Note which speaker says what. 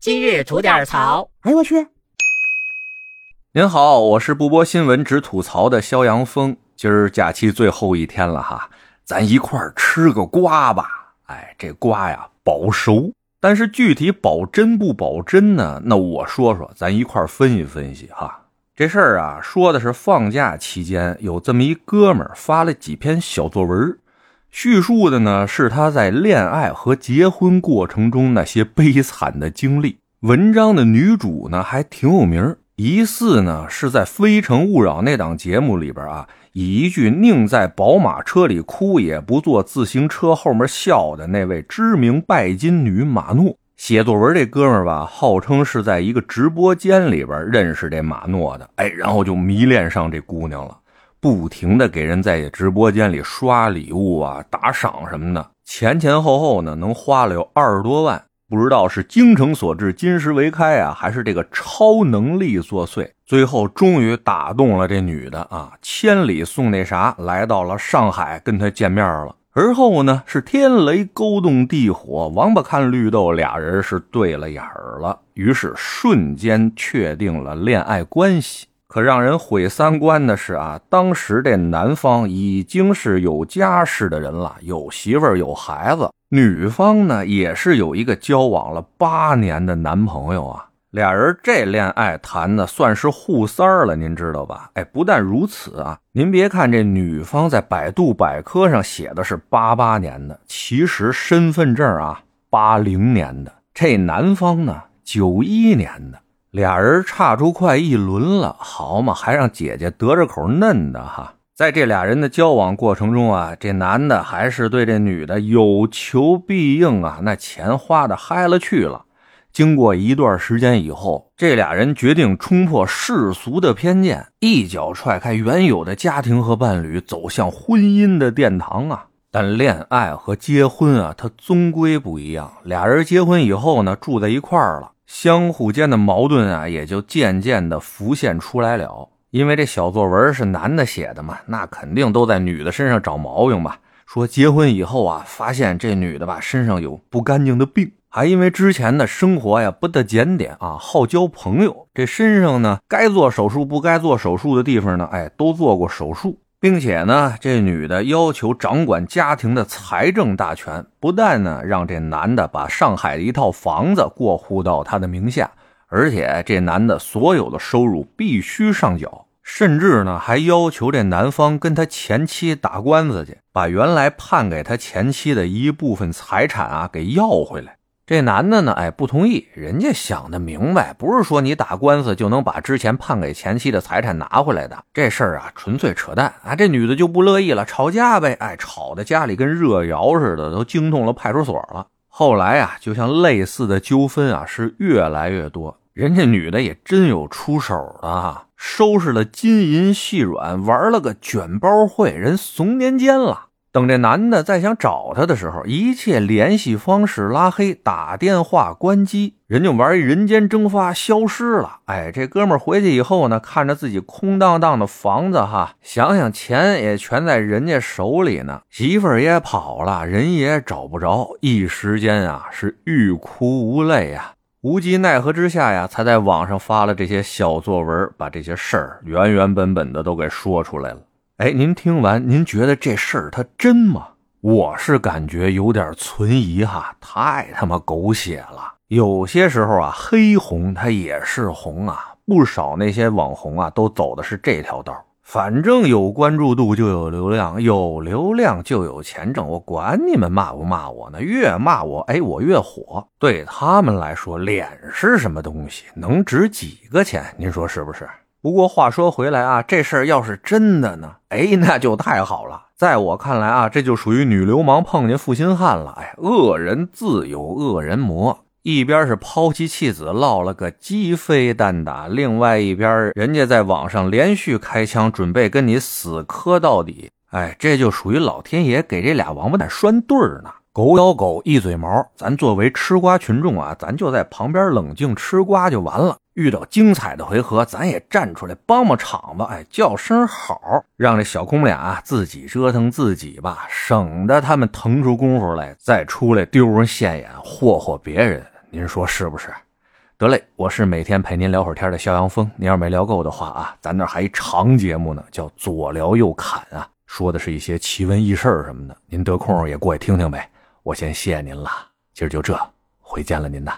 Speaker 1: 今日吐点槽。
Speaker 2: 哎呦我去！
Speaker 3: 您好，我是不播新闻只吐槽的肖阳峰。今儿假期最后一天了哈，咱一块儿吃个瓜吧。哎，这瓜呀保熟，但是具体保真不保真呢？那我说说，咱一块儿分析分析哈。这事儿啊，说的是放假期间有这么一哥们儿发了几篇小作文，叙述的呢是他在恋爱和结婚过程中那些悲惨的经历。文章的女主呢还挺有名，疑似呢是在《非诚勿扰》那档节目里边啊，以一句“宁在宝马车里哭，也不坐自行车后面笑”的那位知名拜金女马诺。写作文这哥们儿吧，号称是在一个直播间里边认识这马诺的，哎，然后就迷恋上这姑娘了，不停的给人在直播间里刷礼物啊、打赏什么的，前前后后呢能花了有二十多万，不知道是精诚所至、金石为开啊，还是这个超能力作祟，最后终于打动了这女的啊，千里送那啥，来到了上海跟他见面了。而后呢，是天雷勾动地火，王八看绿豆，俩人是对了眼儿了，于是瞬间确定了恋爱关系。可让人毁三观的是啊，当时这男方已经是有家室的人了，有媳妇儿有孩子，女方呢也是有一个交往了八年的男朋友啊。俩人这恋爱谈的算是互三儿了，您知道吧？哎，不但如此啊，您别看这女方在百度百科上写的是八八年的，其实身份证啊八零年的，这男方呢九一年的，俩人差出快一轮了，好嘛，还让姐姐得着口嫩的哈。在这俩人的交往过程中啊，这男的还是对这女的有求必应啊，那钱花的嗨了去了。经过一段时间以后，这俩人决定冲破世俗的偏见，一脚踹开原有的家庭和伴侣，走向婚姻的殿堂啊！但恋爱和结婚啊，它终归不一样。俩人结婚以后呢，住在一块儿了，相互间的矛盾啊，也就渐渐的浮现出来了。因为这小作文是男的写的嘛，那肯定都在女的身上找毛病吧？说结婚以后啊，发现这女的吧身上有不干净的病。还因为之前的生活呀不得检点啊，好交朋友，这身上呢该做手术不该做手术的地方呢，哎，都做过手术，并且呢，这女的要求掌管家庭的财政大权，不但呢让这男的把上海的一套房子过户到他的名下，而且这男的所有的收入必须上缴，甚至呢还要求这男方跟他前妻打官司去，把原来判给他前妻的一部分财产啊给要回来。这男的呢，哎，不同意。人家想的明白，不是说你打官司就能把之前判给前妻的财产拿回来的。这事儿啊，纯粹扯淡啊！这女的就不乐意了，吵架呗。哎，吵的家里跟热窑似的，都惊动了派出所了。后来啊，就像类似的纠纷啊，是越来越多。人家女的也真有出手的啊，收拾了金银细软，玩了个卷包会，人怂年间了。等这男的再想找他的时候，一切联系方式拉黑，打电话关机，人就玩一人间蒸发，消失了。哎，这哥们回去以后呢，看着自己空荡荡的房子，哈，想想钱也全在人家手里呢，媳妇儿也跑了，人也找不着，一时间啊是欲哭无泪啊，无计奈何之下呀，才在网上发了这些小作文，把这些事儿原原本本的都给说出来了。哎，您听完，您觉得这事儿它真吗？我是感觉有点存疑哈，太他妈狗血了。有些时候啊，黑红它也是红啊，不少那些网红啊都走的是这条道。反正有关注度就有流量，有流量就有钱挣。我管你们骂不骂我呢？越骂我，哎，我越火。对他们来说，脸是什么东西？能值几个钱？您说是不是？不过话说回来啊，这事儿要是真的呢，哎，那就太好了。在我看来啊，这就属于女流氓碰见负心汉了。哎，恶人自有恶人磨，一边是抛妻弃子，落了个鸡飞蛋打；另外一边，人家在网上连续开枪，准备跟你死磕到底。哎，这就属于老天爷给这俩王八蛋拴对儿呢。狗咬狗，一嘴毛。咱作为吃瓜群众啊，咱就在旁边冷静吃瓜就完了。遇到精彩的回合，咱也站出来帮帮场子，哎，叫声好，让这小公俩自己折腾自己吧，省得他们腾出功夫来再出来丢人现眼，霍霍别人。您说是不是？得嘞，我是每天陪您聊会儿天的肖阳峰。您要没聊够的话啊，咱那还一长节目呢，叫左聊右侃啊，说的是一些奇闻异事什么的。您得空也过去听听呗。我先谢谢您了，今儿就这，回见了您呐。